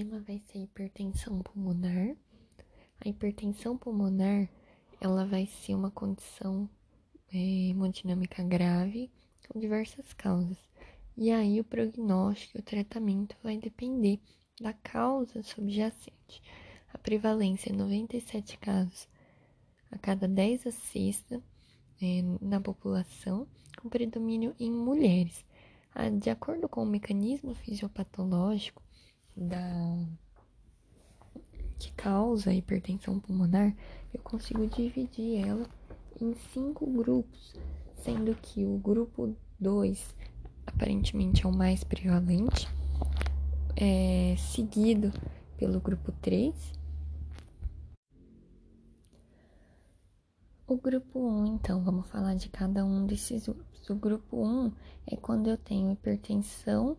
tema vai ser hipertensão pulmonar. A hipertensão pulmonar, ela vai ser uma condição é, hemodinâmica grave com diversas causas. E aí o prognóstico e o tratamento vai depender da causa subjacente. A prevalência é 97 casos a cada 10 a sexta é, na população, com predomínio em mulheres. Ah, de acordo com o mecanismo fisiopatológico da que causa a hipertensão pulmonar, eu consigo dividir ela em cinco grupos, sendo que o grupo 2 aparentemente é o mais prevalente, é seguido pelo grupo 3. O grupo 1, um, então, vamos falar de cada um desses grupos. O grupo 1 um é quando eu tenho hipertensão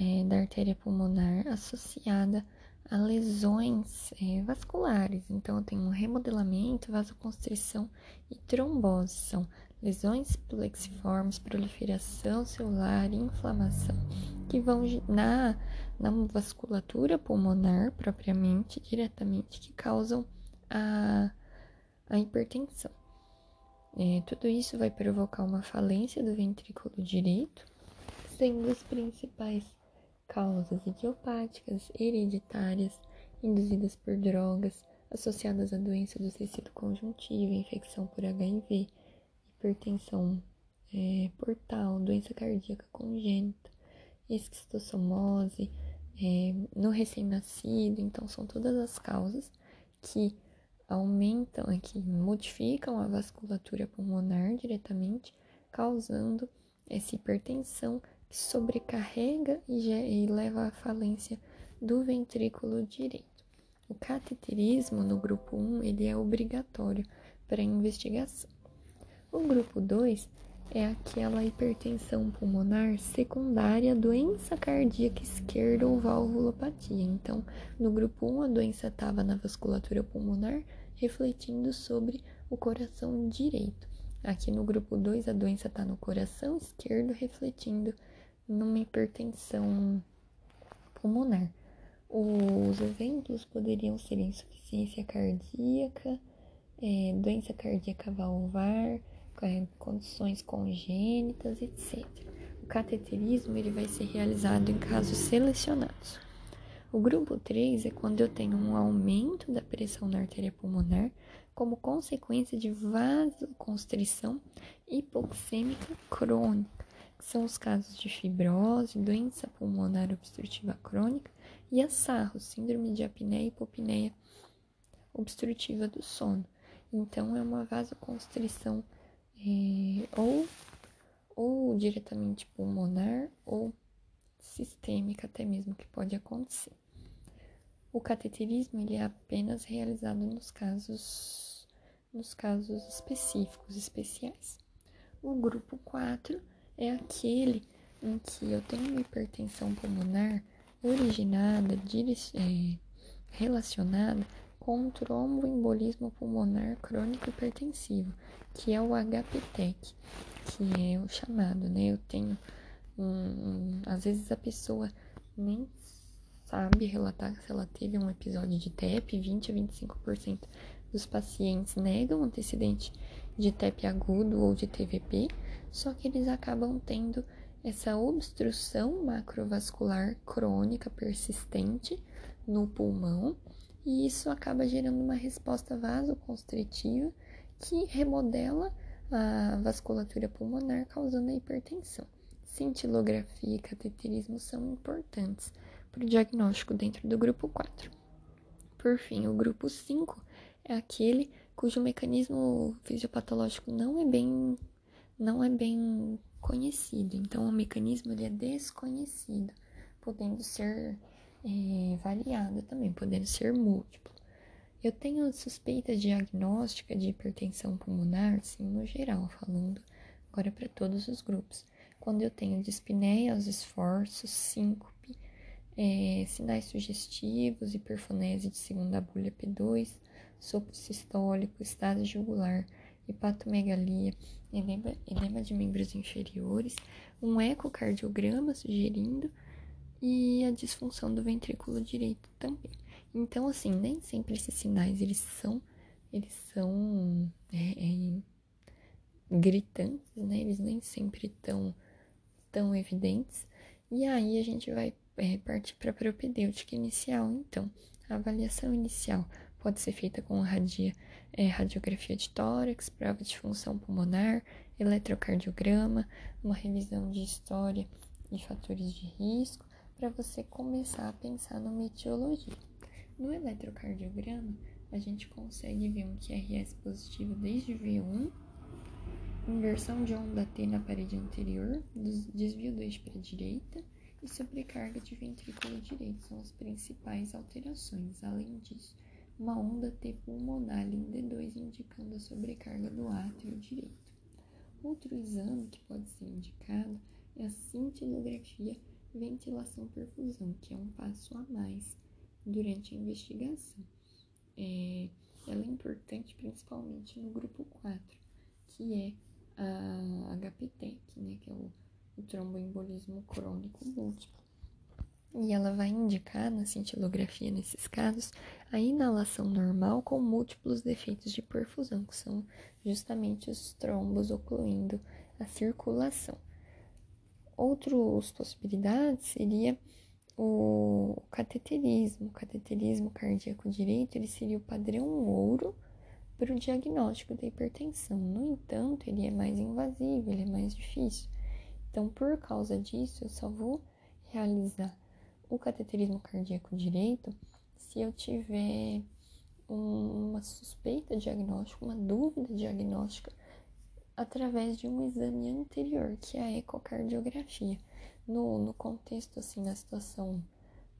é, da artéria pulmonar associada a lesões é, vasculares. Então, eu tenho um remodelamento, vasoconstrição e trombose. São lesões plexiformes, proliferação celular inflamação, que vão na, na vasculatura pulmonar propriamente, diretamente, que causam a, a hipertensão. É, tudo isso vai provocar uma falência do ventrículo direito, sendo as principais causas idiopáticas, hereditárias, induzidas por drogas, associadas à doença do tecido conjuntivo, infecção por HIV, hipertensão é, portal, doença cardíaca congênita, esquistossomose, é, no recém-nascido. Então, são todas as causas que aumentam, é, que modificam a vasculatura pulmonar diretamente, causando essa hipertensão que sobrecarrega e, e leva à falência do ventrículo direito. O cateterismo no grupo 1 ele é obrigatório para investigação. O grupo 2 é aquela hipertensão pulmonar secundária doença cardíaca esquerda ou valvulopatia. Então, no grupo 1 a doença estava na vasculatura pulmonar, refletindo sobre o coração direito. Aqui no grupo 2 a doença está no coração esquerdo, refletindo numa hipertensão pulmonar. Os exemplos poderiam ser insuficiência cardíaca, é, doença cardíaca valvar, é, condições congênitas, etc. O cateterismo ele vai ser realizado em casos selecionados. O grupo 3 é quando eu tenho um aumento da pressão na artéria pulmonar como consequência de vasoconstrição hipoxêmica crônica são os casos de fibrose, doença pulmonar obstrutiva crônica e a SARRO, síndrome de apneia e hipopneia obstrutiva do sono. Então, é uma vasoconstrição é, ou, ou diretamente pulmonar ou sistêmica até mesmo que pode acontecer. O cateterismo ele é apenas realizado nos casos nos casos específicos, especiais. O grupo 4 é aquele em que eu tenho uma hipertensão pulmonar originada, é, relacionada com um tromboembolismo pulmonar crônico hipertensivo, que é o HPTEC, que é o chamado, né? Eu tenho às vezes a pessoa nem sabe relatar se ela teve um episódio de TEP, 20 a 25% dos pacientes negam antecedente de TEP agudo ou de TVP, só que eles acabam tendo essa obstrução macrovascular crônica persistente no pulmão, e isso acaba gerando uma resposta vasoconstritiva que remodela a vasculatura pulmonar, causando a hipertensão. Cintilografia e cateterismo são importantes para o diagnóstico dentro do grupo 4. Por fim, o grupo 5 é aquele cujo mecanismo fisiopatológico não é bem não é bem conhecido. Então, o mecanismo ele é desconhecido, podendo ser é, variado também, podendo ser múltiplo. Eu tenho suspeita diagnóstica de hipertensão pulmonar, sim, no geral, falando agora para todos os grupos. Quando eu tenho dispneia aos esforços, síncope, é, sinais sugestivos, hiperfonese de segunda bolha P2, sopro sistólico, estado jugular, hepatomegalia, edema, edema de membros inferiores, um ecocardiograma sugerindo e a disfunção do ventrículo direito também. Então, assim, nem sempre esses sinais eles são, eles são é, é, gritantes, né? Eles nem sempre tão, tão evidentes. E aí a gente vai é, partir para a propedêutica inicial. Então, a avaliação inicial pode ser feita com radia, é, radiografia de tórax, prova de função pulmonar, eletrocardiograma, uma revisão de história e fatores de risco, para você começar a pensar no etiologia. No eletrocardiograma, a gente consegue ver um QRS positivo desde V1, inversão de onda T na parede anterior, desvio do eixo para a direita e sobrecarga de ventrículo direito são as principais alterações. Além disso, uma onda T pulmonar em D2 indicando a sobrecarga do átrio direito. Outro exame que pode ser indicado é a cintilografia ventilação-perfusão, que é um passo a mais durante a investigação. É, ela é importante principalmente no grupo 4, que é a HPTEC, né, que é o, o tromboembolismo crônico múltiplo. E ela vai indicar na cintilografia, nesses casos, a inalação normal com múltiplos defeitos de perfusão, que são justamente os trombos ocluindo a circulação. Outras possibilidades seria o cateterismo. O cateterismo cardíaco direito ele seria o padrão ouro para o diagnóstico da hipertensão. No entanto, ele é mais invasivo, ele é mais difícil. Então, por causa disso, eu só vou realizar o cateterismo cardíaco direito se eu tiver uma suspeita diagnóstica, uma dúvida diagnóstica através de um exame anterior, que é a ecocardiografia. No, no contexto, assim, na situação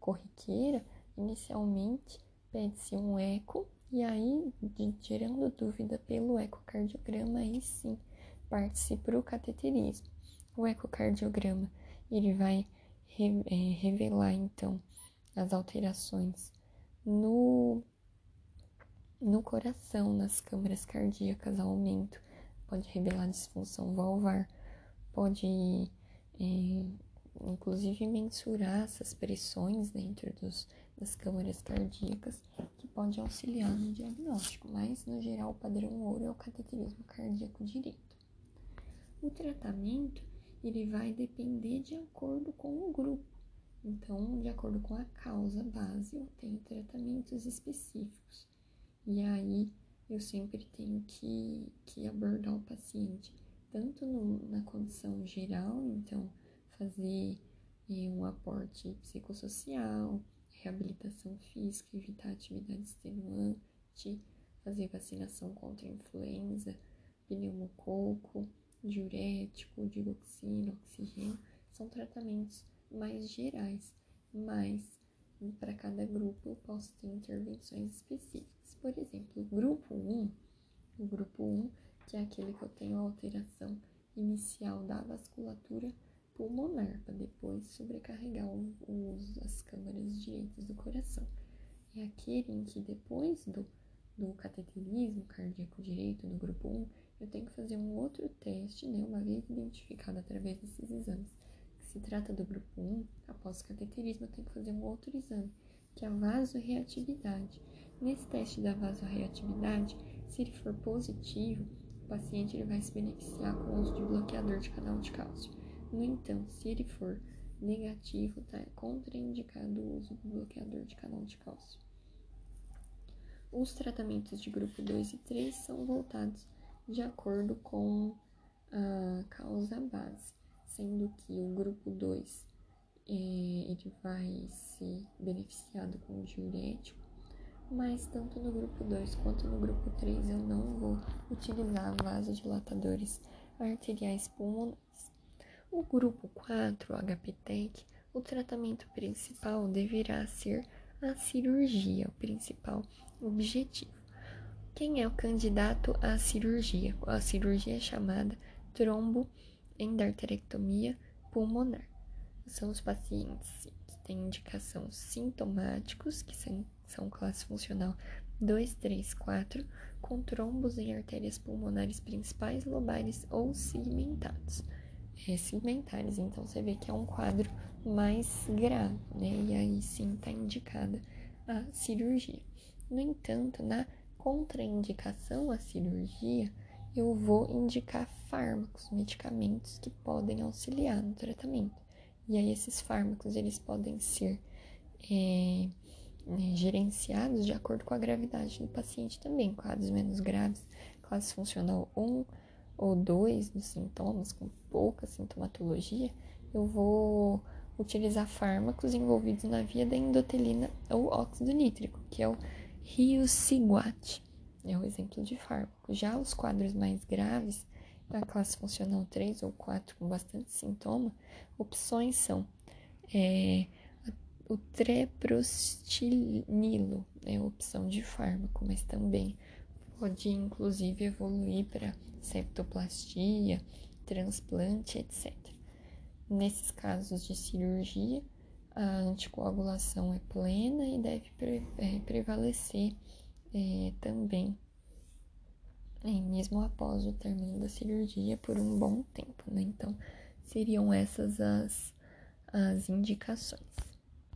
corriqueira, inicialmente pede-se um eco, e aí, de, gerando dúvida pelo ecocardiograma, aí sim parte-se para o cateterismo. O ecocardiograma, ele vai revelar, então, as alterações no, no coração, nas câmaras cardíacas, aumento pode revelar disfunção valvar, pode é, inclusive mensurar essas pressões dentro dos, das câmaras cardíacas, que pode auxiliar no diagnóstico, mas no geral o padrão ouro é o cateterismo cardíaco direito. O tratamento ele vai depender de acordo com o grupo. Então, de acordo com a causa base, eu tenho tratamentos específicos. E aí, eu sempre tenho que, que abordar o paciente, tanto no, na condição geral, então fazer eh, um aporte psicossocial, reabilitação física, evitar atividade extenuante, fazer vacinação contra influenza, pneumococo, diurético, digoxina, oxigênio, são tratamentos mais gerais, mas para cada grupo eu posso ter intervenções específicas. Por exemplo, o grupo 1, o grupo 1, que é aquele que eu tenho a alteração inicial da vasculatura pulmonar, para depois sobrecarregar os, as câmaras direitas do coração. É aquele em que depois do, do cateterismo cardíaco direito, no grupo 1, eu tenho que fazer um outro teste, né, uma vez identificado através desses exames. Que se trata do grupo 1, após o cateterismo, eu tenho que fazer um outro exame, que é a vasorreatividade. Nesse teste da vasorreatividade, se ele for positivo, o paciente ele vai se beneficiar com o uso de bloqueador de canal de cálcio. No entanto, se ele for negativo, está contraindicado o uso do bloqueador de canal de cálcio. Os tratamentos de grupo 2 e 3 são voltados de acordo com a causa base, sendo que o grupo 2 é, ele vai ser beneficiado com diurético mas tanto no grupo 2 quanto no grupo 3 eu não vou utilizar vasodilatadores arteriais pulmonares. O grupo 4, HPTEC, o tratamento principal deverá ser a cirurgia, o principal objetivo. Quem é o candidato à cirurgia? A cirurgia é chamada tromboendarterectomia pulmonar. São os pacientes que têm indicação sintomáticos, que são classe funcional 2, 3, 4, com trombos em artérias pulmonares principais, lobares ou segmentados. é, segmentares. Então você vê que é um quadro mais grave, né? E aí sim está indicada a cirurgia. No entanto, na contraindicação à cirurgia, eu vou indicar fármacos, medicamentos que podem auxiliar no tratamento. E aí esses fármacos eles podem ser é, é, gerenciados de acordo com a gravidade do paciente também, quadros menos graves, classe funcional 1 ou 2 dos sintomas, com pouca sintomatologia, eu vou utilizar fármacos envolvidos na via da endotelina ou óxido nítrico, que é o riociguat, é o exemplo de fármaco. Já os quadros mais graves, da classe funcional 3 ou 4 com bastante sintoma, opções são é, o treprostinilo, é opção de fármaco, mas também pode inclusive evoluir para septoplastia, transplante, etc. Nesses casos de cirurgia, a anticoagulação é plena e deve é, prevalecer é, também, é, mesmo após o término da cirurgia, por um bom tempo. Né? Então, seriam essas as, as indicações.